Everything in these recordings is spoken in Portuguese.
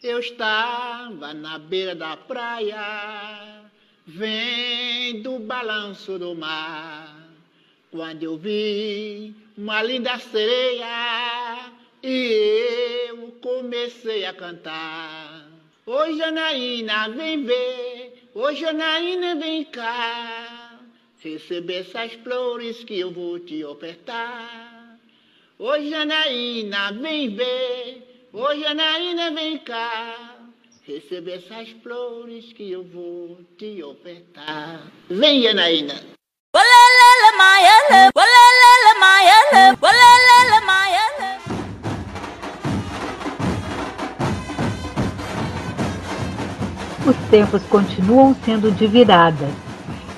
Eu estava na beira da praia, vendo o balanço do mar, quando eu vi uma linda sereia e eu comecei a cantar. Ô Janaína, vem ver, ô Janaína, vem cá, receber essas flores que eu vou te ofertar. Ô Janaína, vem ver, ô Janaína, vem cá, receber essas flores que eu vou te ofertar. Vem, Janaína. Os tempos continuam sendo de virada.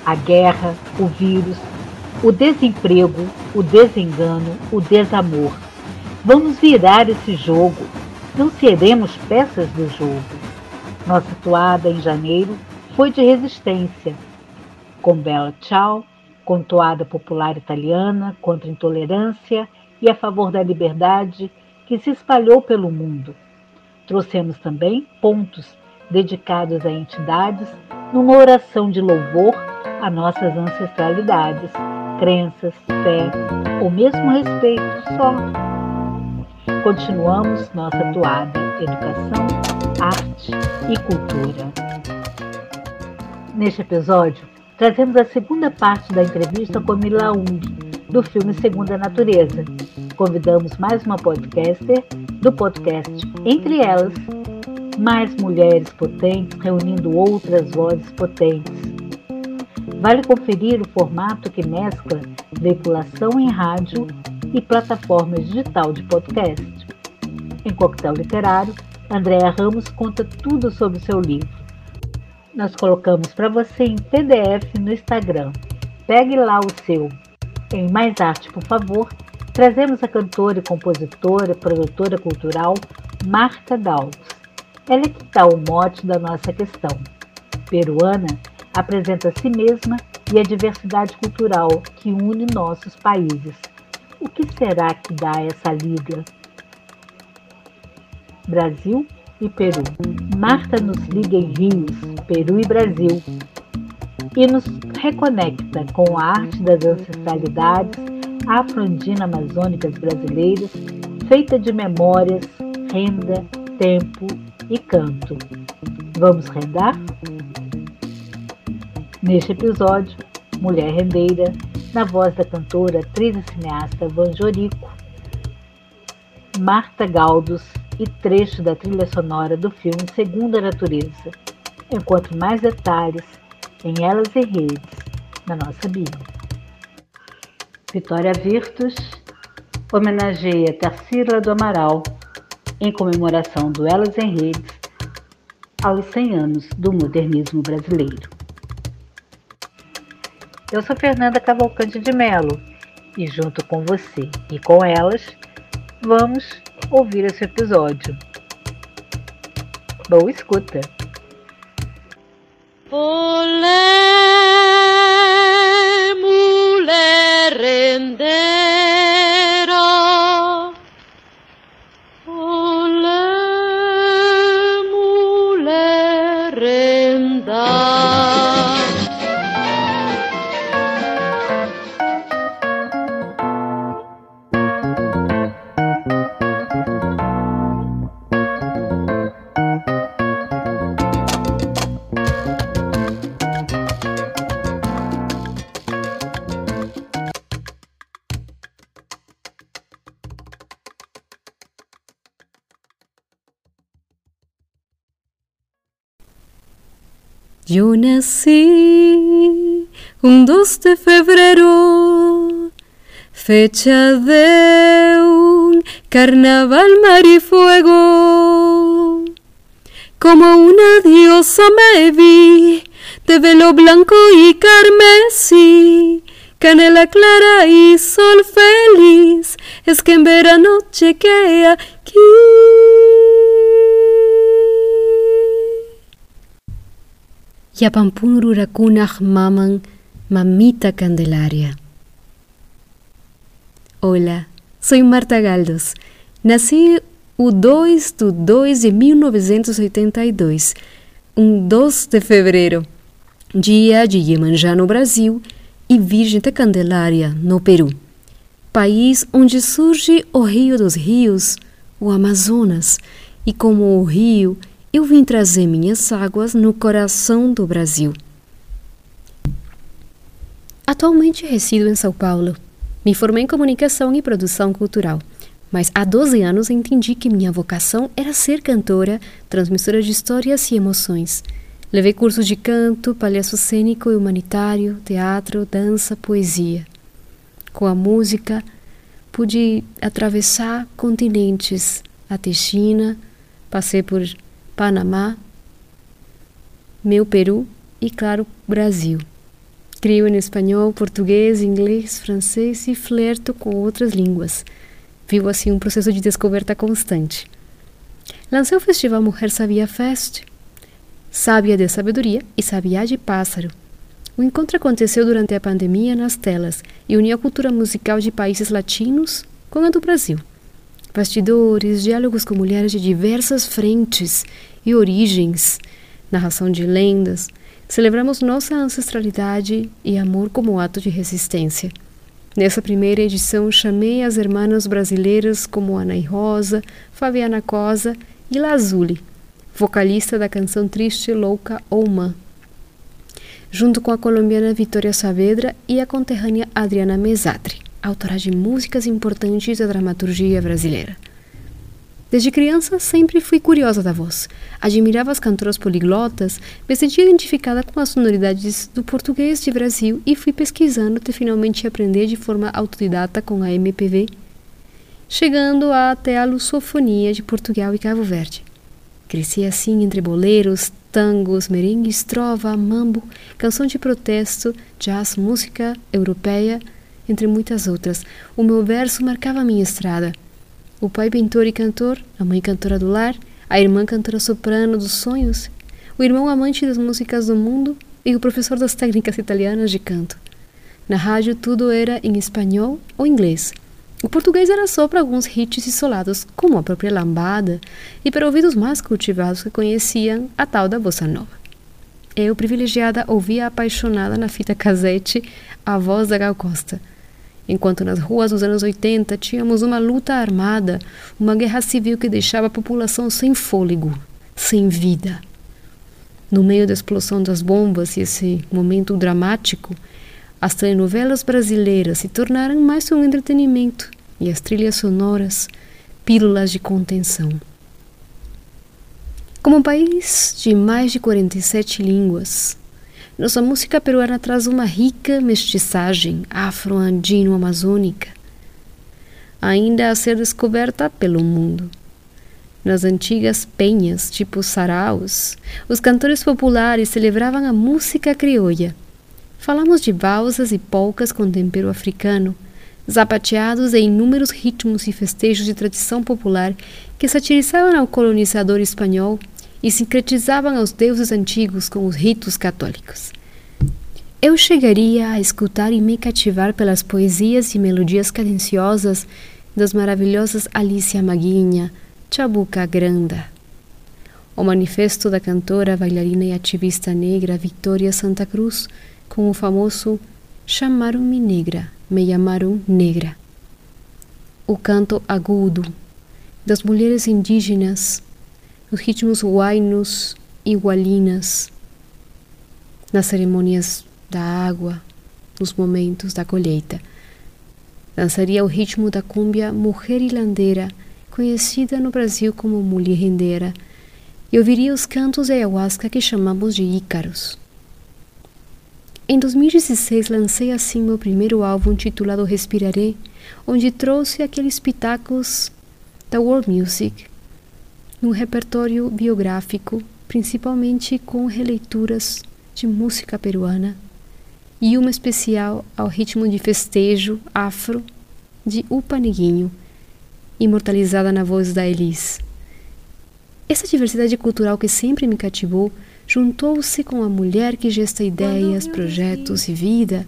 A guerra, o vírus, o desemprego, o desengano, o desamor. Vamos virar esse jogo. Não seremos peças do jogo. Nossa toada em janeiro foi de resistência, com Bella Ciao, com toada popular italiana contra a intolerância e a favor da liberdade que se espalhou pelo mundo. Trouxemos também pontos dedicados a entidades numa oração de louvor a nossas ancestralidades, crenças, fé ou mesmo respeito só. Continuamos nossa toada Educação, Arte e Cultura. Neste episódio, trazemos a segunda parte da entrevista com Mila Ung, do filme Segunda Natureza. Convidamos mais uma podcaster do podcast Entre Elas, mais mulheres potentes reunindo outras vozes potentes. Vale conferir o formato que mescla veiculação em rádio e plataformas digital de podcast. Em Coquetel Literário, Andréa Ramos conta tudo sobre o seu livro nós colocamos para você em PDF no Instagram. Pegue lá o seu. Em Mais Arte, por favor, trazemos a cantora e compositora, produtora cultural Marta Daltos. Ela é que dá o mote da nossa questão. Peruana apresenta a si mesma e a diversidade cultural que une nossos países. O que será que dá essa liga? Brasil e Peru. Marta nos liga em rios, Peru e Brasil e nos reconecta com a arte das ancestralidades afro-andina-amazônicas brasileiras, feita de memórias, renda, tempo e canto. Vamos rendar? Neste episódio, Mulher Rendeira, na voz da cantora, atriz e cineasta Van Jorico, Marta Galdos e trecho da trilha sonora do filme Segunda Natureza. Encontre mais detalhes em Elas e Redes, na nossa bio. Vitória Virtus homenageia Tarsila do Amaral em comemoração do Elas em Redes aos 100 anos do modernismo brasileiro. Eu sou Fernanda Cavalcante de Melo e junto com você e com elas, vamos ouvir esse episódio. Boa escuta! Olé, mulher Yo nací un 2 de febrero, fecha de un carnaval mar y fuego. Como una diosa me vi, de velo blanco y carmesí, canela clara y sol feliz, es que en verano aquí. Yapampunrurakunaj maman Mamita Candelaria. Hola, soy Marta Galdos. Nací o 2 do 2 de 1982, um 2 de fevereiro, dia de Iemanjá no Brasil e Virgem da Candelária no Peru, país onde surge o Rio dos Rios, o Amazonas, e como o rio, eu vim trazer minhas águas no coração do Brasil. Atualmente resido em São Paulo. Me formei em comunicação e produção cultural, mas há 12 anos entendi que minha vocação era ser cantora, transmissora de histórias e emoções. Levei cursos de canto, palhaço cênico e humanitário, teatro, dança, poesia. Com a música, pude atravessar continentes até China, passei por Panamá, meu Peru e, claro, Brasil. Crio em espanhol, português, inglês, francês e flerto com outras línguas. Vivo assim um processo de descoberta constante. Lancei o festival Mulher Sabia Fest, Sábia de Sabedoria e Sabiá de Pássaro. O encontro aconteceu durante a pandemia nas telas e uniu a cultura musical de países latinos com a do Brasil. Bastidores, diálogos com mulheres de diversas frentes e origens, narração de lendas. Celebramos nossa ancestralidade e amor como ato de resistência. Nessa primeira edição, chamei as irmãs brasileiras como Ana e Rosa, Fabiana Cosa e Lazuli, vocalista da canção Triste, Louca ou Mã, junto com a colombiana Vitória Saavedra e a conterrânea Adriana Mesatri autora de músicas importantes da dramaturgia brasileira. Desde criança, sempre fui curiosa da voz. Admirava as cantoras poliglotas, me sentia identificada com as sonoridades do português de Brasil e fui pesquisando até finalmente aprender de forma autodidata com a MPV, chegando até a lusofonia de Portugal e Cabo Verde. Cresci assim entre boleros, tangos, merengues, trova, mambo, canção de protesto, jazz, música europeia, entre muitas outras. O meu verso marcava a minha estrada. O pai pintor e cantor, a mãe cantora do lar, a irmã cantora soprano dos sonhos, o irmão amante das músicas do mundo e o professor das técnicas italianas de canto. Na rádio tudo era em espanhol ou inglês. O português era só para alguns hits isolados, como a própria lambada, e para ouvidos mais cultivados que conheciam a tal da bossa nova. Eu, privilegiada, ouvia apaixonada na fita cassete a voz da Gal Costa, enquanto nas ruas dos anos 80 tínhamos uma luta armada, uma guerra civil que deixava a população sem fôlego, sem vida. No meio da explosão das bombas e esse momento dramático, as telenovelas brasileiras se tornaram mais um entretenimento e as trilhas sonoras pílulas de contenção. Como um país de mais de 47 línguas, nossa música peruana traz uma rica mestiçagem afro-andino-amazônica, ainda a ser descoberta pelo mundo. Nas antigas penhas, tipo saraus, os cantores populares celebravam a música crioula. Falamos de valsas e polcas com tempero africano, zapateados em inúmeros ritmos e festejos de tradição popular que satirizavam ao colonizador espanhol e sincretizavam aos deuses antigos com os ritos católicos. Eu chegaria a escutar e me cativar pelas poesias e melodias cadenciosas das maravilhosas Alicia Maguinha, Chabuca Granda. O manifesto da cantora, bailarina e ativista negra Victoria Santa Cruz, com o famoso Chamaram-me negra, me chamaram negra. O canto agudo das mulheres indígenas os ritmos huainos e gualinas, nas cerimônias da água, nos momentos da colheita. Dançaria o ritmo da cúmbia Mulher Irlandeira, conhecida no Brasil como mulher rendeira, e ouviria os cantos de ayahuasca que chamamos de ícaros. Em 2016 lancei assim meu primeiro álbum titulado Respiraré, onde trouxe aqueles pitacos da world music no repertório biográfico, principalmente com releituras de música peruana e uma especial ao ritmo de festejo afro de Upaniguinho, imortalizada na voz da Elis. Essa diversidade cultural que sempre me cativou juntou-se com a mulher que gesta ideias, projetos e vida,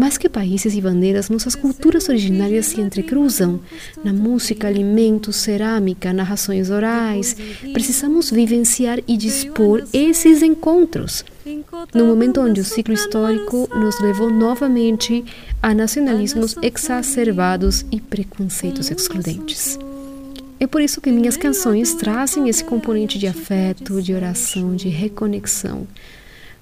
Mais que países e bandeiras, nossas culturas originárias se entrecruzam. Na música, alimentos, cerâmica, narrações orais. Precisamos vivenciar e dispor esses encontros. No momento onde o ciclo histórico nos levou novamente a nacionalismos exacerbados e preconceitos excludentes. É por isso que minhas canções trazem esse componente de afeto, de oração, de reconexão.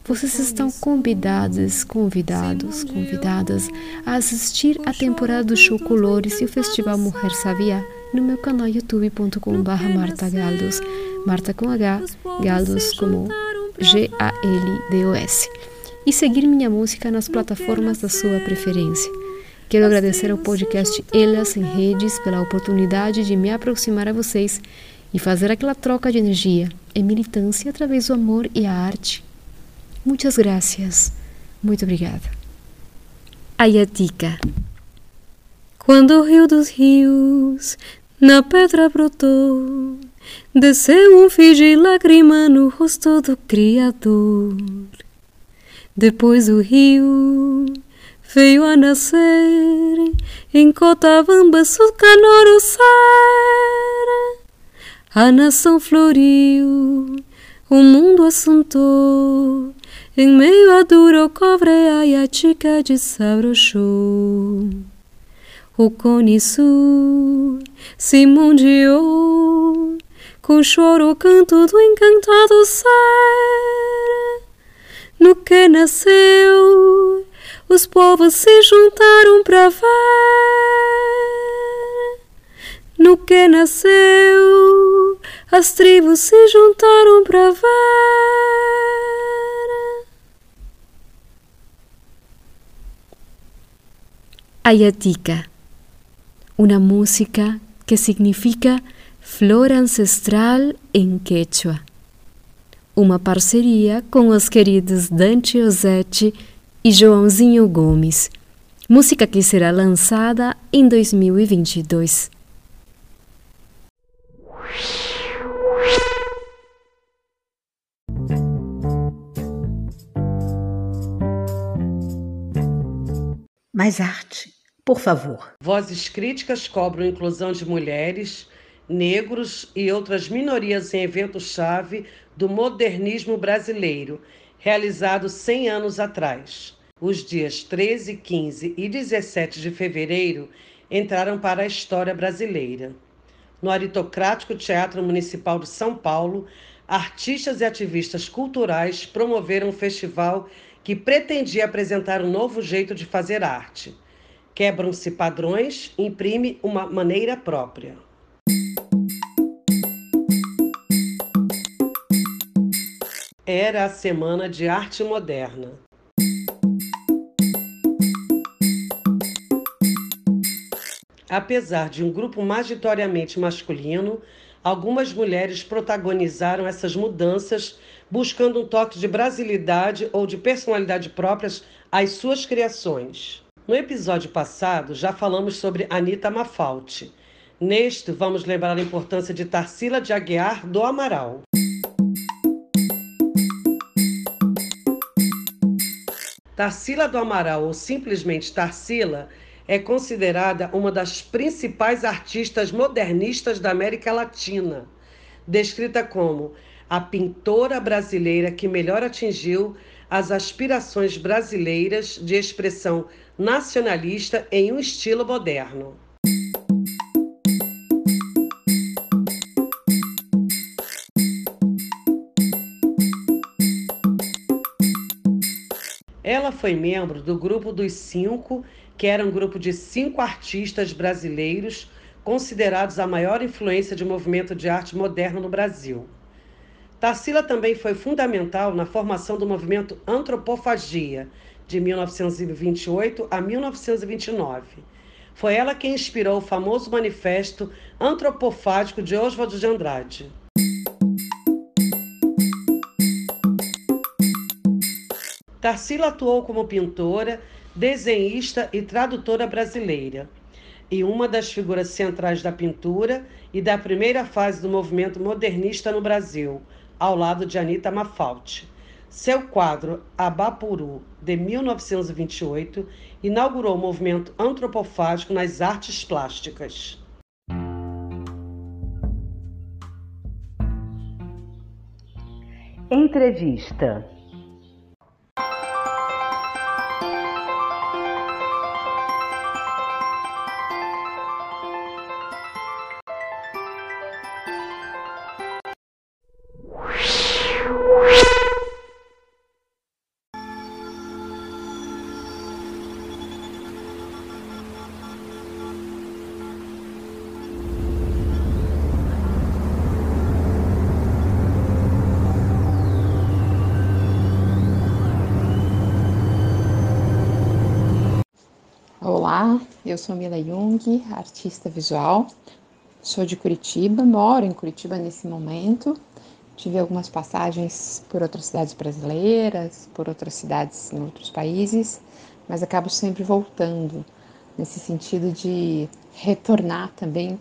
Vocês estão convidados, convidados, convidadas a assistir a temporada do show Colores e o Festival Mulher Sabiá no meu canal youtube.com.br Marta Galdos, Marta com H, Galdos como G-A-L-D-O-S. E seguir minha música nas plataformas da sua preferência. Quero agradecer ao podcast Elas em Redes pela oportunidade de me aproximar a vocês e fazer aquela troca de energia e militância através do amor e a arte Muitas graças. Muito obrigada. Ayatica. Quando o rio dos rios na pedra brotou, desceu um fio de lágrima no rosto do Criador. Depois o rio veio a nascer em Cotavamba, Sucanoro, Sara. A nação floriu, o mundo assuntou em meio a duro cobre a chica desabrochou. O cone se mundiou com choro canto do encantado ser. No que nasceu, os povos se juntaram para ver. No que nasceu, as tribos se juntaram para ver. Ayatica, una música que significa flor ancestral em quechua. Uma parceria com os queridos Dante Osetti e Joãozinho Gomes. Música que será lançada em 2022. Mais arte por favor. Vozes críticas cobram inclusão de mulheres, negros e outras minorias em evento-chave do modernismo brasileiro, realizado 100 anos atrás. Os dias 13, 15 e 17 de fevereiro entraram para a história brasileira. No aritocrático Teatro Municipal de São Paulo, artistas e ativistas culturais promoveram um festival que pretendia apresentar um novo jeito de fazer arte Quebram-se padrões, imprime uma maneira própria. Era a Semana de Arte Moderna. Apesar de um grupo majoritariamente masculino, algumas mulheres protagonizaram essas mudanças, buscando um toque de brasilidade ou de personalidade próprias às suas criações. No episódio passado, já falamos sobre Anita Mafalte. Neste, vamos lembrar a importância de Tarsila de Aguiar do Amaral. Tarsila do Amaral, ou simplesmente Tarsila, é considerada uma das principais artistas modernistas da América Latina, descrita como a pintora brasileira que melhor atingiu as aspirações brasileiras de expressão nacionalista em um estilo moderno. Ela foi membro do Grupo dos Cinco, que era um grupo de cinco artistas brasileiros considerados a maior influência de movimento de arte moderno no Brasil. Tarsila também foi fundamental na formação do movimento Antropofagia, de 1928 a 1929. Foi ela quem inspirou o famoso manifesto antropofágico de Oswald de Andrade. Tarsila atuou como pintora, desenhista e tradutora brasileira, e uma das figuras centrais da pintura e da primeira fase do movimento modernista no Brasil, ao lado de Anita Mafalte. Seu quadro Abapuru, de 1928, inaugurou o movimento antropofágico nas artes plásticas. Entrevista eu sou Mila Jung, artista visual. Sou de Curitiba, moro em Curitiba nesse momento. Tive algumas passagens por outras cidades brasileiras, por outras cidades em outros países, mas acabo sempre voltando nesse sentido de retornar também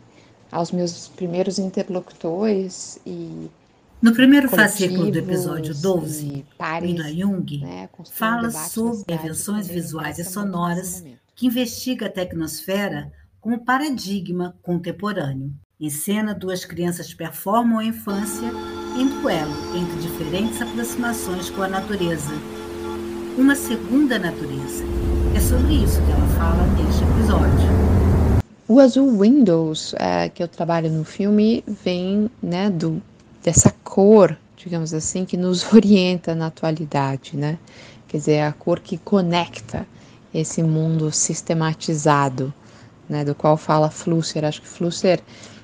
aos meus primeiros interlocutores e no primeiro fascículo do episódio 12, Mila Jung né, fala sobre invenções visuais e sonoras que investiga a tecnosfera como paradigma contemporâneo. Em cena, duas crianças performam a infância em duelo entre diferentes aproximações com a natureza. Uma segunda natureza. É sobre isso que ela fala neste episódio. O azul Windows é, que eu trabalho no filme vem né, do, dessa cor, digamos assim, que nos orienta na atualidade, né? Quer dizer, a cor que conecta esse mundo sistematizado, né, do qual fala Flusser. Acho que Flusser,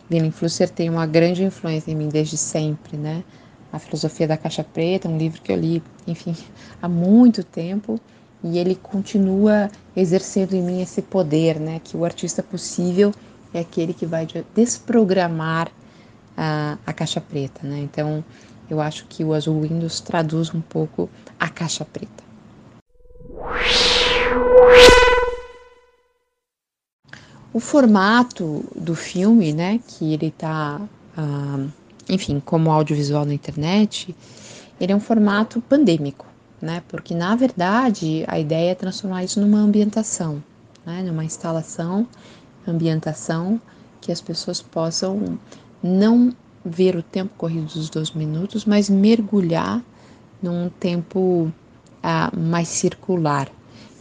William Flusser tem uma grande influência em mim desde sempre, né? A Filosofia da Caixa Preta, um livro que eu li, enfim, há muito tempo, e ele continua exercendo em mim esse poder, né? Que o artista possível é aquele que vai desprogramar a, a caixa preta, né? Então, eu acho que o Azul Windows traduz um pouco a caixa preta. O formato do filme, né, que ele está, ah, enfim, como audiovisual na internet, ele é um formato pandêmico, né, porque na verdade a ideia é transformar isso numa ambientação, né, numa instalação, ambientação que as pessoas possam não ver o tempo corrido dos dois minutos, mas mergulhar num tempo ah, mais circular.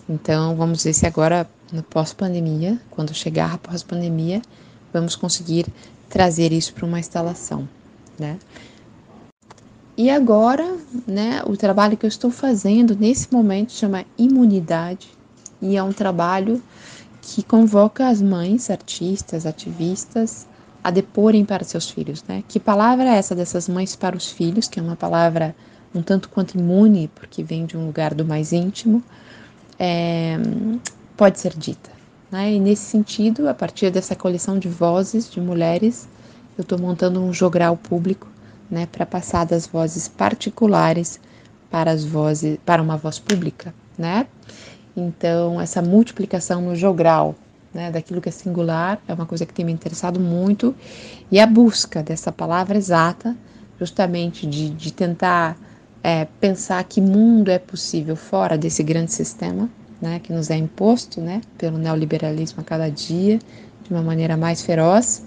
Então, vamos ver se agora no pós-pandemia, quando chegar a pós-pandemia, vamos conseguir trazer isso para uma instalação, né? E agora, né, o trabalho que eu estou fazendo nesse momento chama imunidade e é um trabalho que convoca as mães, artistas, ativistas a deporem para seus filhos, né? Que palavra é essa dessas mães para os filhos, que é uma palavra um tanto quanto imune, porque vem de um lugar do mais íntimo, é, pode ser dita. Né? E nesse sentido, a partir dessa coleção de vozes de mulheres, eu estou montando um jogral público né, para passar das vozes particulares para as vozes para uma voz pública, né? Então essa multiplicação no jogral, né, daquilo que é singular é uma coisa que tem me interessado muito e a busca dessa palavra exata, justamente de, de tentar é, pensar que mundo é possível fora desse grande sistema, né, que nos é imposto, né, pelo neoliberalismo a cada dia, de uma maneira mais feroz.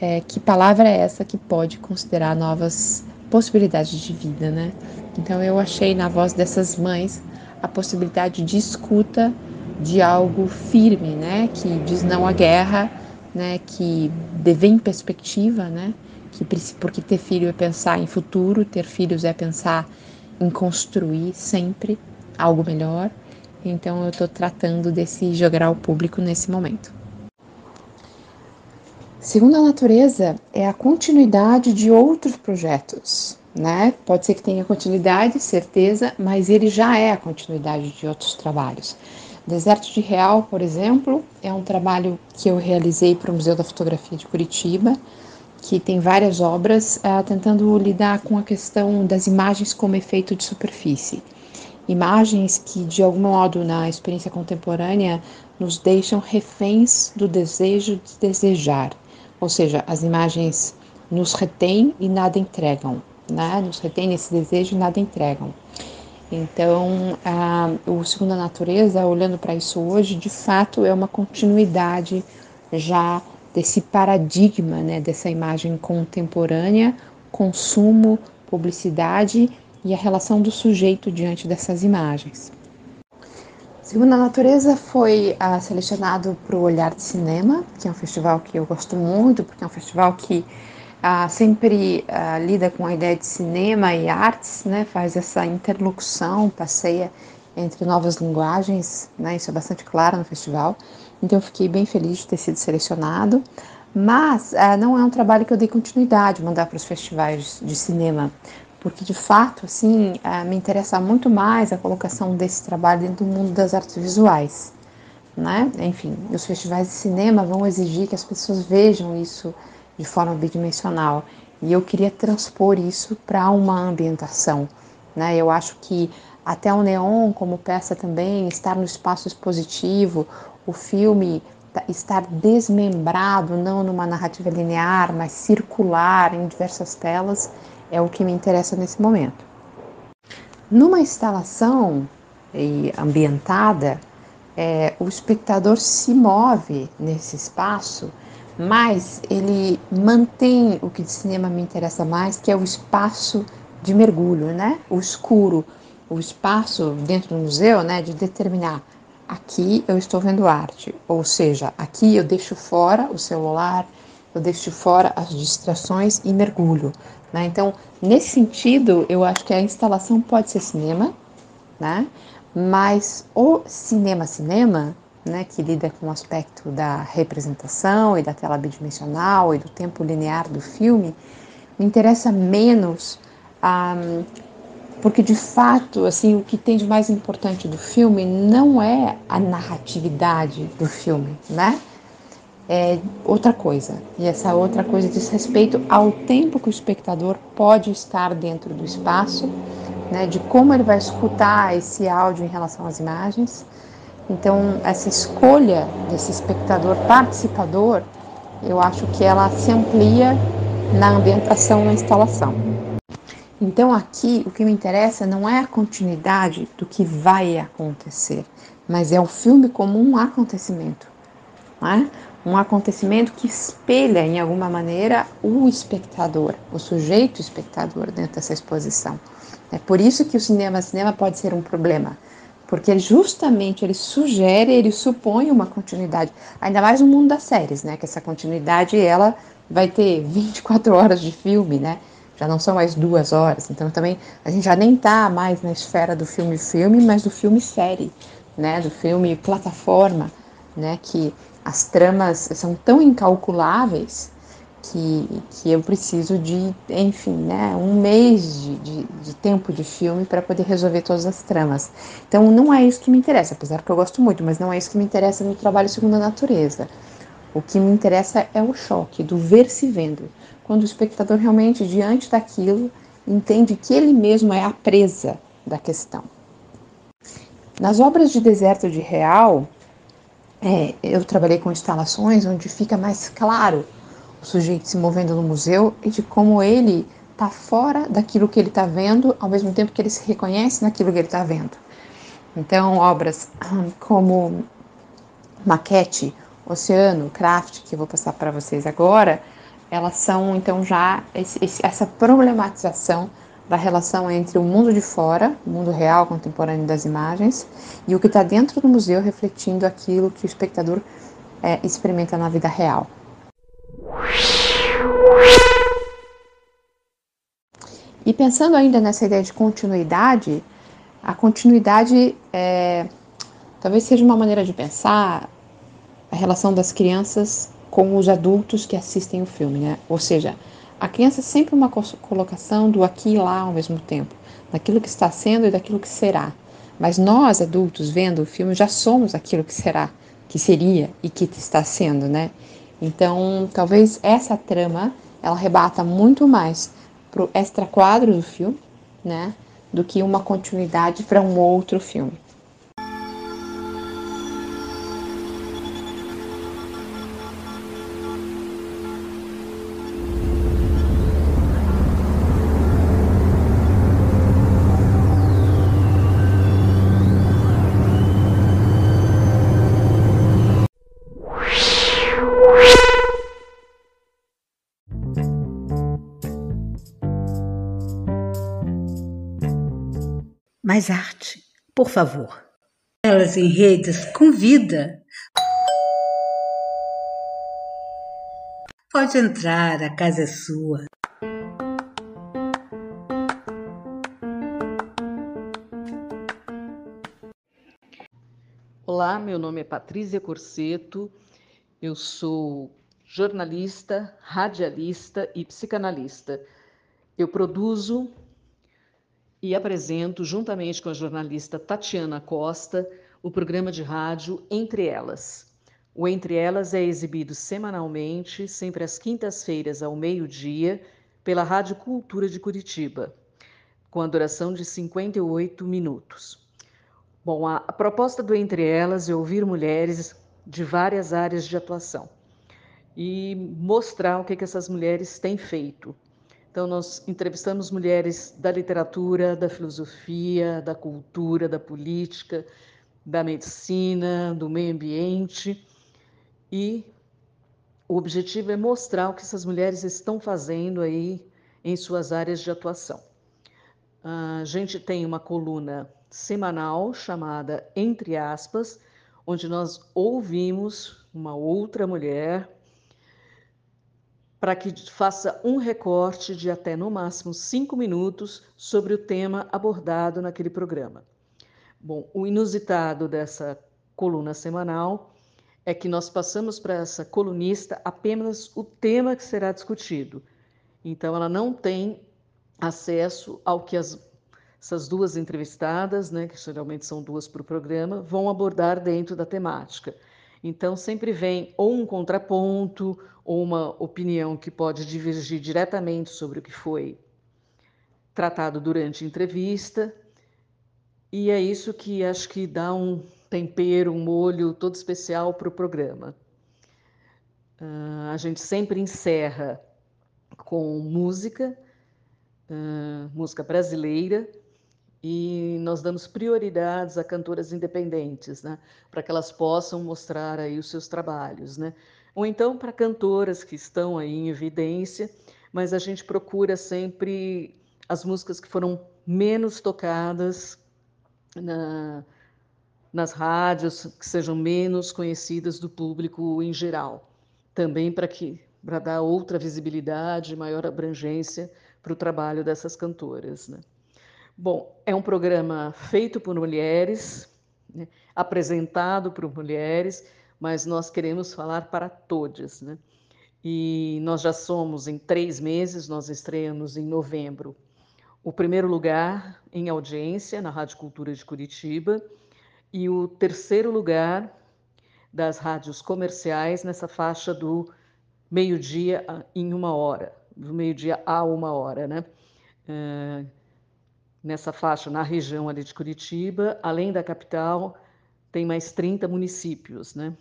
É, que palavra é essa que pode considerar novas possibilidades de vida, né? Então eu achei na voz dessas mães a possibilidade de escuta de algo firme, né? Que diz não à guerra, né? Que vê em perspectiva, né? Que porque ter filho é pensar em futuro, ter filhos é pensar em construir sempre algo melhor então eu estou tratando desse jogral público nesse momento. Segundo a natureza, é a continuidade de outros projetos, né? Pode ser que tenha continuidade, certeza, mas ele já é a continuidade de outros trabalhos. Deserto de Real, por exemplo, é um trabalho que eu realizei para o Museu da Fotografia de Curitiba, que tem várias obras uh, tentando lidar com a questão das imagens como efeito de superfície imagens que, de algum modo, na experiência contemporânea, nos deixam reféns do desejo de desejar, ou seja, as imagens nos retêm e nada entregam, né? nos retêm nesse desejo e nada entregam. Então, a, o Segunda Natureza, olhando para isso hoje, de fato é uma continuidade já desse paradigma, né, dessa imagem contemporânea, consumo, publicidade e a relação do sujeito diante dessas imagens. Segunda Natureza foi uh, selecionado para o Olhar de Cinema, que é um festival que eu gosto muito, porque é um festival que uh, sempre uh, lida com a ideia de cinema e artes, né, faz essa interlocução, passeia entre novas linguagens, né, isso é bastante claro no festival. Então eu fiquei bem feliz de ter sido selecionado, mas não é um trabalho que eu dei continuidade, mandar para os festivais de cinema, porque de fato, assim, uh, me interessa muito mais a colocação desse trabalho dentro do mundo das artes visuais, né? Enfim, os festivais de cinema vão exigir que as pessoas vejam isso de forma bidimensional e eu queria transpor isso para uma ambientação, né? Eu acho que até o neon como peça também estar no espaço expositivo, o filme estar desmembrado, não numa narrativa linear, mas circular em diversas telas é o que me interessa nesse momento. Numa instalação ambientada, é, o espectador se move nesse espaço, mas ele mantém o que de cinema me interessa mais, que é o espaço de mergulho, né? O escuro, o espaço dentro do museu, né? De determinar aqui eu estou vendo arte, ou seja, aqui eu deixo fora o celular, eu deixo fora as distrações e mergulho. Né? Então, nesse sentido, eu acho que a instalação pode ser cinema, né? mas o cinema-cinema, né, que lida com o aspecto da representação e da tela bidimensional e do tempo linear do filme, me interessa menos, um, porque de fato, assim, o que tem de mais importante do filme não é a narratividade do filme, né? é outra coisa. E essa outra coisa diz respeito ao tempo que o espectador pode estar dentro do espaço, né, de como ele vai escutar esse áudio em relação às imagens. Então, essa escolha desse espectador participador, eu acho que ela se amplia na ambientação, na instalação. Então, aqui o que me interessa não é a continuidade do que vai acontecer, mas é o filme como um acontecimento. É? um acontecimento que espelha em alguma maneira o espectador, o sujeito espectador dentro dessa exposição. É por isso que o cinema cinema pode ser um problema, porque justamente ele sugere, ele supõe uma continuidade, ainda mais no mundo das séries, né? Que essa continuidade ela vai ter 24 horas de filme, né? Já não são mais duas horas, então também a gente já nem está mais na esfera do filme filme, mas do filme série, né? Do filme plataforma, né? Que as tramas são tão incalculáveis que, que eu preciso de, enfim, né, um mês de, de, de tempo de filme para poder resolver todas as tramas. Então não é isso que me interessa, apesar que eu gosto muito, mas não é isso que me interessa no trabalho segundo a natureza. O que me interessa é o choque do ver se vendo, quando o espectador realmente, diante daquilo, entende que ele mesmo é a presa da questão. Nas obras de Deserto de Real, é, eu trabalhei com instalações onde fica mais claro o sujeito se movendo no museu e de como ele está fora daquilo que ele está vendo, ao mesmo tempo que ele se reconhece naquilo que ele está vendo. Então, obras como Maquete, Oceano, Craft, que eu vou passar para vocês agora, elas são então já esse, esse, essa problematização da relação entre o mundo de fora, o mundo real contemporâneo das imagens, e o que está dentro do museu refletindo aquilo que o espectador é, experimenta na vida real. E pensando ainda nessa ideia de continuidade, a continuidade é, talvez seja uma maneira de pensar a relação das crianças com os adultos que assistem o filme, né? Ou seja, a criança é sempre uma colocação do aqui e lá ao mesmo tempo, daquilo que está sendo e daquilo que será. Mas nós, adultos, vendo o filme, já somos aquilo que será, que seria e que está sendo, né? Então, talvez essa trama ela rebata muito mais pro extra quadro do filme, né, do que uma continuidade para um outro filme. Mais arte, por favor. Elas em redes convida. Pode entrar, a casa é sua. Olá, meu nome é Patrícia Corseto, eu sou jornalista, radialista e psicanalista. Eu produzo e apresento, juntamente com a jornalista Tatiana Costa, o programa de rádio Entre Elas. O Entre Elas é exibido semanalmente, sempre às quintas-feiras, ao meio-dia, pela Rádio Cultura de Curitiba, com a duração de 58 minutos. Bom, a, proposta do Entre Elas é ouvir mulheres de várias áreas de atuação e mostrar o que, que essas mulheres têm feito. Então, nós entrevistamos mulheres da literatura, da filosofia, da cultura, da política, da medicina, do meio ambiente e o objetivo é mostrar o que essas mulheres estão fazendo aí em suas áreas de atuação. A gente tem uma coluna semanal chamada Entre Aspas, onde nós ouvimos uma outra mulher para que faça um recorte de até no máximo cinco minutos sobre o tema abordado naquele programa. Bom, o inusitado dessa coluna semanal é que nós passamos para essa colunista apenas o tema que será discutido. Então, ela não tem acesso ao que as essas duas entrevistadas, né, que geralmente são duas para o programa, vão abordar dentro da temática. Então, sempre vem ou um contraponto, ou uma opinião que pode divergir diretamente sobre o que foi tratado durante a entrevista, e é isso que acho que dá um tempero, um molho todo especial para o programa. Uh, a gente sempre encerra com música, uh, música brasileira, e nós damos prioridades a cantoras independentes, né, para que elas possam mostrar aí os seus trabalhos, né? Ou então para cantoras que estão aí em evidência, mas a gente procura sempre as músicas que foram menos tocadas na, nas rádios, que sejam menos conhecidas do público em geral, também para que para dar outra visibilidade, maior abrangência para o trabalho dessas cantoras, né? Bom, é um programa feito por mulheres, né, apresentado por mulheres, mas nós queremos falar para todos, né? E nós já somos em três meses, nós estreamos em novembro. O primeiro lugar em audiência na Rádio Cultura de Curitiba e o terceiro lugar das rádios comerciais nessa faixa do meio-dia em uma hora, do meio-dia a uma hora, né? Uh, nessa faixa, na região ali de Curitiba, além da capital, tem mais 30 municípios, né?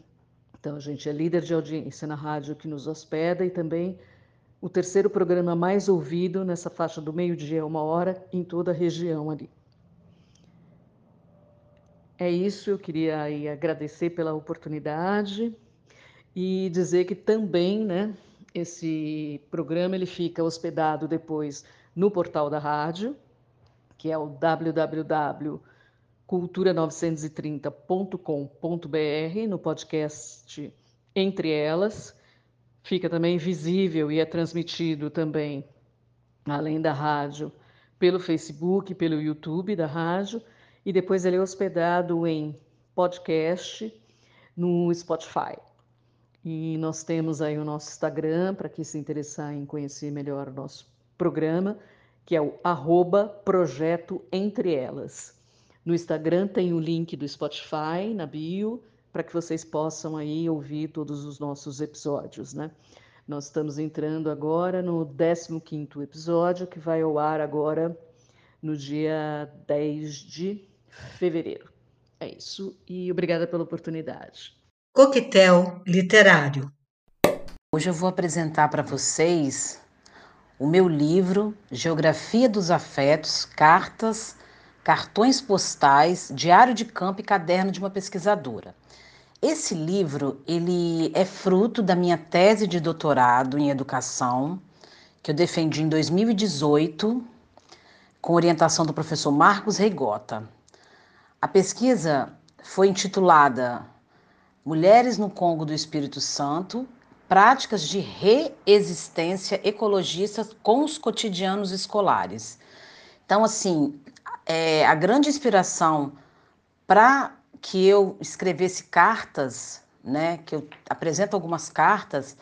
Então, a gente é líder de audiência na rádio que nos hospeda e também o terceiro programa mais ouvido nessa faixa do meio-dia a uma hora em toda a região ali. É isso, eu queria aí agradecer pela oportunidade e dizer que também, né, esse programa ele fica hospedado depois no portal da rádio, que é o www.cultura930.com.br, no podcast Entre Elas. Fica também visível e é transmitido também, além da rádio, pelo Facebook, pelo YouTube da rádio, e depois ele é hospedado em podcast no Spotify. E nós temos aí o nosso Instagram, para quem se interessar em conhecer melhor o nosso programa, que é o arroba projeto Entre Elas. No Instagram tem o link do Spotify na bio, para que vocês possam aí ouvir todos os nossos episódios, né? Nós estamos entrando agora no 15º episódio, que vai ao ar agora no dia 10 de fevereiro. É isso, e obrigada pela oportunidade. Coquetel Literário. Hoje eu vou apresentar para vocês o meu livro Geografia dos Afetos, Cartas, Cartões Postais, Diário de Campo e Caderno de uma Pesquisadora. Esse livro, ele é fruto da minha tese de doutorado em educação, que eu defendi em 2018, com orientação do professor Marcos Reigota. A pesquisa foi intitulada Mulheres no Congo do Espírito Santo, práticas de reexistência ecologista com os cotidianos escolares. Então, assim, é, a grande inspiração para que eu escrevesse cartas, né, que eu apresento algumas cartas,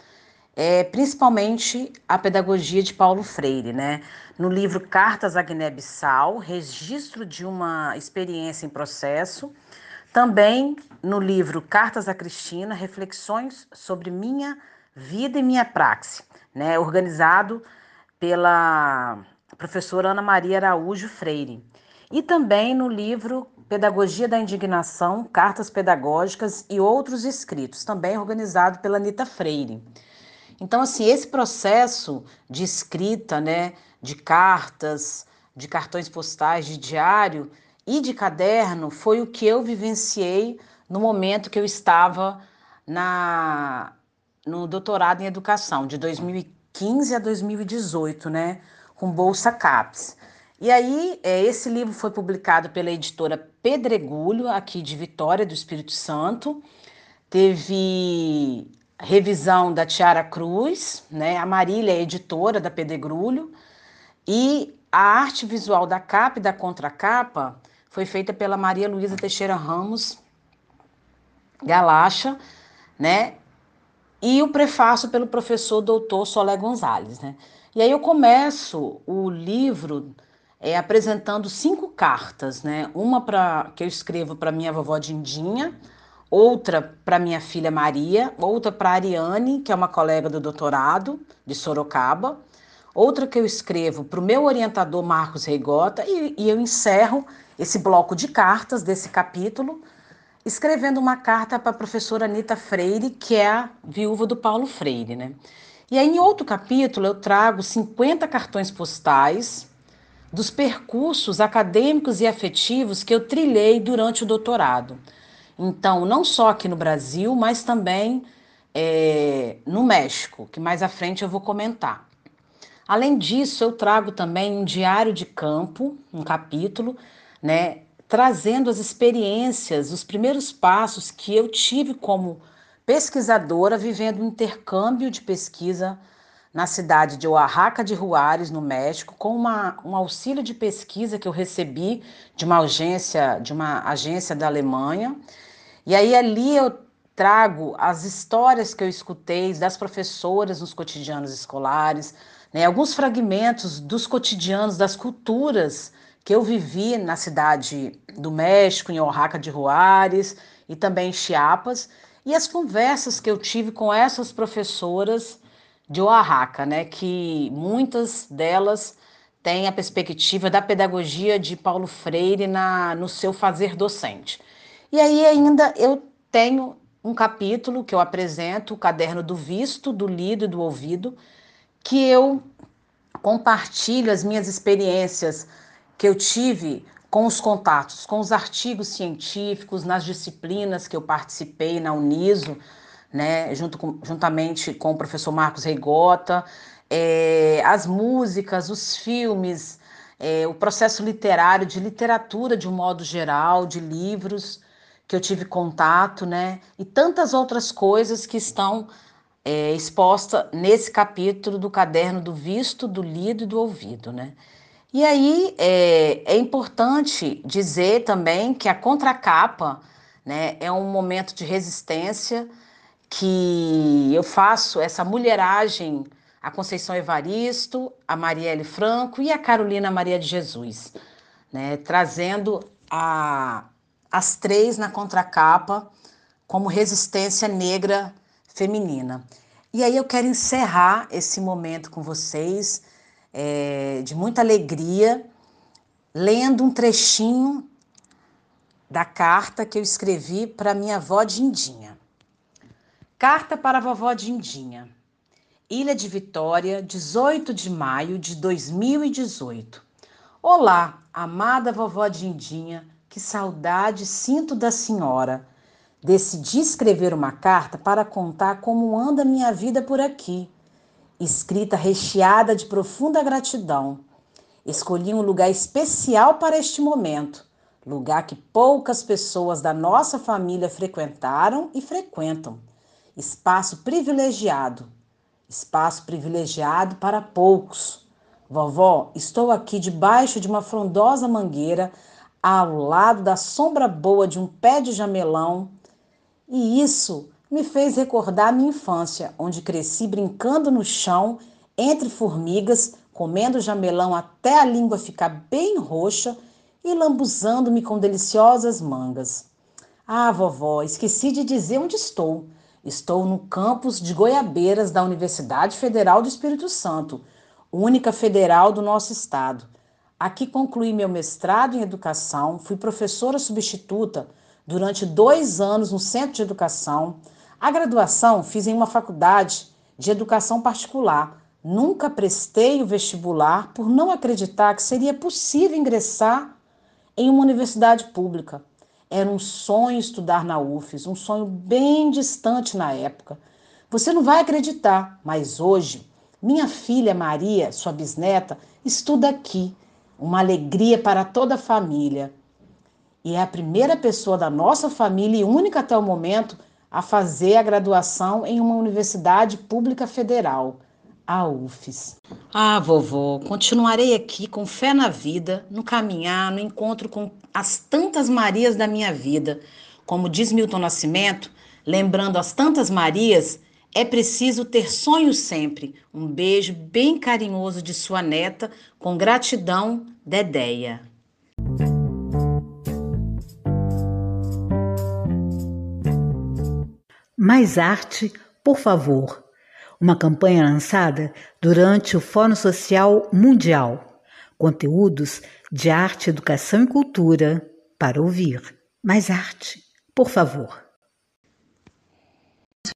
é principalmente a pedagogia de Paulo Freire, né? No livro Cartas a Guiné-Bissau, registro de uma experiência em processo, também no livro Cartas a Cristina, reflexões sobre minha vida e minha praxe, né? Organizado pela professora Ana Maria Araújo Freire. E também no livro Pedagogia da Indignação, Cartas Pedagógicas e Outros Escritos, também organizado pela Anita Freire. Então, assim, esse processo de escrita, né, de cartas, de cartões postais, de diário e de caderno foi o que eu vivenciei no momento que eu estava na no doutorado em educação, de 2015 a 2018, né, com bolsa CAPES. E aí, é, esse livro foi publicado pela editora Pedregulho, aqui de Vitória do Espírito Santo. Teve revisão da Tiara Cruz, né? A Marília é editora da Pedregulho. E a arte visual da capa e da contracapa foi feita pela Maria Luísa Teixeira Ramos Galacha, né? E o prefácio pelo professor doutor Solé Gonzalez, né? E aí eu começo o livro é, apresentando cinco cartas, né? Uma para que eu escrevo para minha vovó Dindinha, outra para minha filha Maria, outra para Ariane, que é uma colega do doutorado de Sorocaba, outra que eu escrevo para o meu orientador Marcos Reigota e, e eu encerro esse bloco de cartas desse capítulo escrevendo uma carta para a professora Anita Freire, que é a viúva do Paulo Freire, né? E aí, em outro capítulo, eu trago 50 cartões postais dos percursos acadêmicos e afetivos que eu trilhei durante o doutorado. Então, não só aqui no Brasil, mas também é, no México, que mais à frente eu vou comentar. Além disso, eu trago também um diário de campo, um capítulo, né, trazendo as experiências, os primeiros passos que eu tive como pesquisadora, vivendo um intercâmbio de pesquisa na cidade de Oaxaca de Juárez, no México, com uma, um auxílio de pesquisa que eu recebi de uma agência, de uma agência da Alemanha. E aí ali eu trago as histórias que eu escutei das professoras nos cotidianos escolares, né, alguns fragmentos dos cotidianos, das culturas que eu vivi na cidade do México, em Oaxaca de Juárez e também em Chiapas, e as conversas que eu tive com essas professoras de Oaxaca, né, que muitas delas têm a perspectiva da pedagogia de Paulo Freire na, no seu fazer docente. E aí ainda eu tenho um capítulo que eu apresento, o caderno do visto, do lido e do ouvido, que eu compartilho as minhas experiências que eu tive com os contatos, com os artigos científicos, nas disciplinas que eu participei na Uniso, né, junto com, juntamente com o professor Marcos Reigota, é, as músicas, os filmes, é, o processo literário, de literatura de um modo geral, de livros que eu tive contato, né, e tantas outras coisas que estão é, expostas nesse capítulo do caderno do visto, do lido e do ouvido, né. E aí é, é importante dizer também que a contracapa né, é um momento de resistência que eu faço essa mulheragem, a Conceição Evaristo, a Marielle Franco e a Carolina Maria de Jesus, né, trazendo a, as três na contracapa como resistência negra feminina. E aí eu quero encerrar esse momento com vocês, é, de muita alegria, lendo um trechinho da carta que eu escrevi para minha avó Dindinha. Carta para a vovó Dindinha. Ilha de Vitória, 18 de maio de 2018. Olá, amada vovó Dindinha, que saudade sinto da senhora. Decidi escrever uma carta para contar como anda minha vida por aqui. Escrita recheada de profunda gratidão. escolhi um lugar especial para este momento, lugar que poucas pessoas da nossa família frequentaram e frequentam. Espaço privilegiado, espaço privilegiado para poucos. Vovó, estou aqui debaixo de uma frondosa mangueira, ao lado da sombra boa de um pé de jamelão, e isso me fez recordar minha infância, onde cresci brincando no chão entre formigas, comendo jamelão até a língua ficar bem roxa e lambuzando-me com deliciosas mangas. Ah, vovó, esqueci de dizer onde estou. Estou no campus de Goiabeiras da Universidade Federal do Espírito Santo, única federal do nosso estado. Aqui concluí meu mestrado em educação, fui professora substituta durante dois anos no centro de educação. A graduação fiz em uma faculdade de educação particular. Nunca prestei o vestibular por não acreditar que seria possível ingressar em uma universidade pública. Era um sonho estudar na UFES, um sonho bem distante na época. Você não vai acreditar, mas hoje, minha filha Maria, sua bisneta, estuda aqui. Uma alegria para toda a família. E é a primeira pessoa da nossa família e única até o momento a fazer a graduação em uma universidade pública federal, a UFES. Ah, vovó, continuarei aqui com fé na vida, no caminhar, no encontro com as tantas Marias da minha vida. Como diz Milton Nascimento, lembrando as tantas Marias, é preciso ter sonhos sempre. Um beijo bem carinhoso de sua neta, com gratidão, Dedéia. Mais arte, por favor. Uma campanha lançada durante o Fórum Social Mundial. Conteúdos de arte, educação e cultura para ouvir. Mais arte, por favor.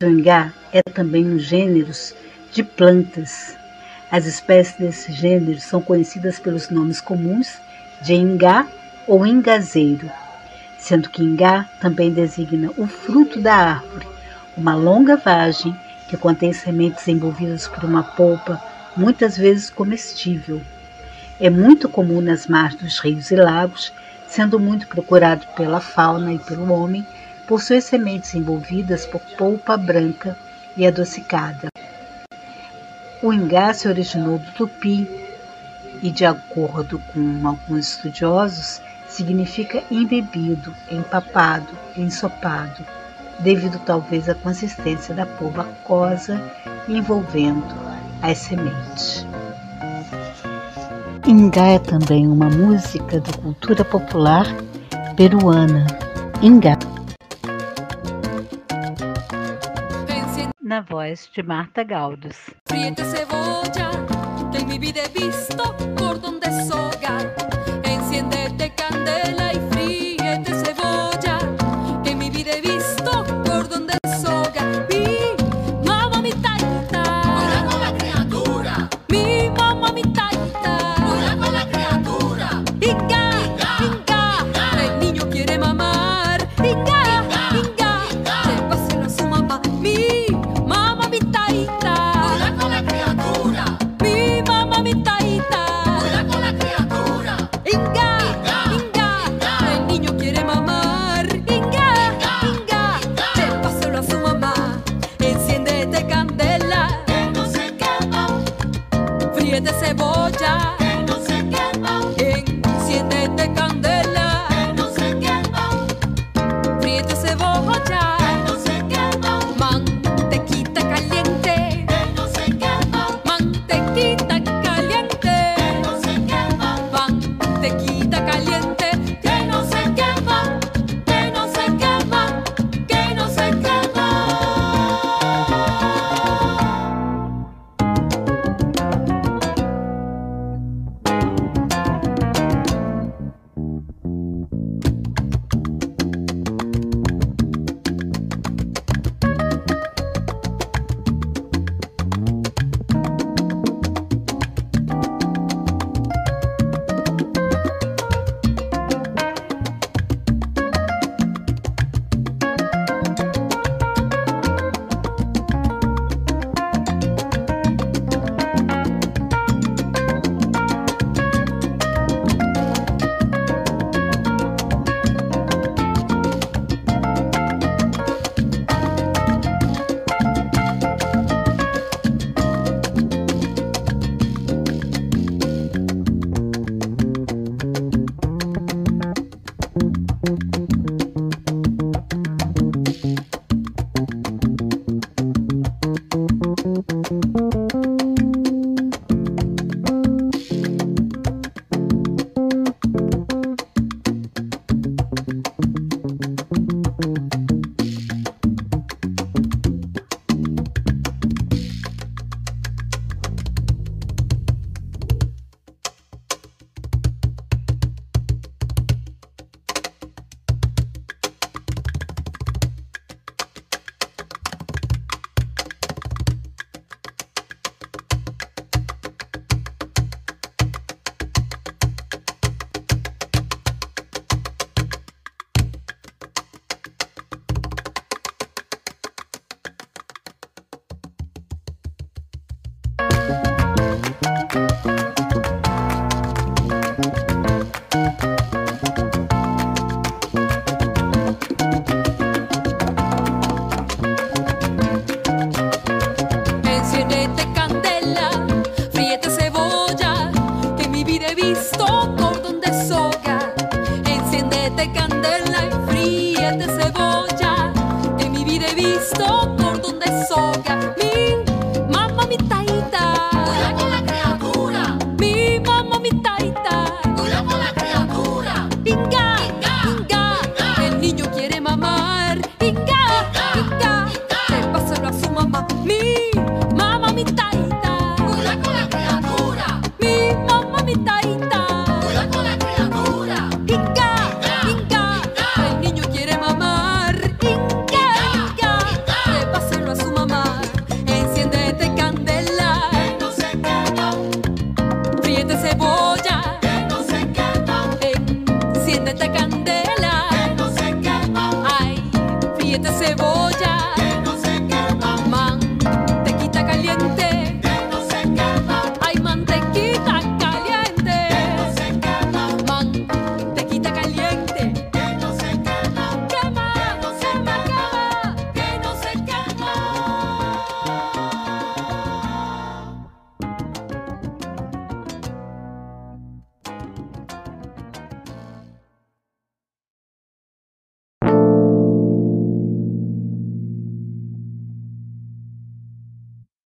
O ingá é também um gênero de plantas. As espécies desse gênero são conhecidas pelos nomes comuns de ingá ou ingazeiro, sendo que ingá também designa o fruto da árvore, uma longa vagem que contém sementes envolvidas por uma polpa, muitas vezes comestível. É muito comum nas margens dos rios e lagos, sendo muito procurado pela fauna e pelo homem por suas sementes envolvidas por polpa branca e adocicada. O ingá se originou do tupi e, de acordo com alguns estudiosos, significa embebido, empapado, ensopado devido talvez à consistência da polpa aquosa envolvendo as sementes. Ingá é também uma música da cultura popular peruana. Ingá. Na voz de Marta Galdos. Hola con obedecer stop. stole.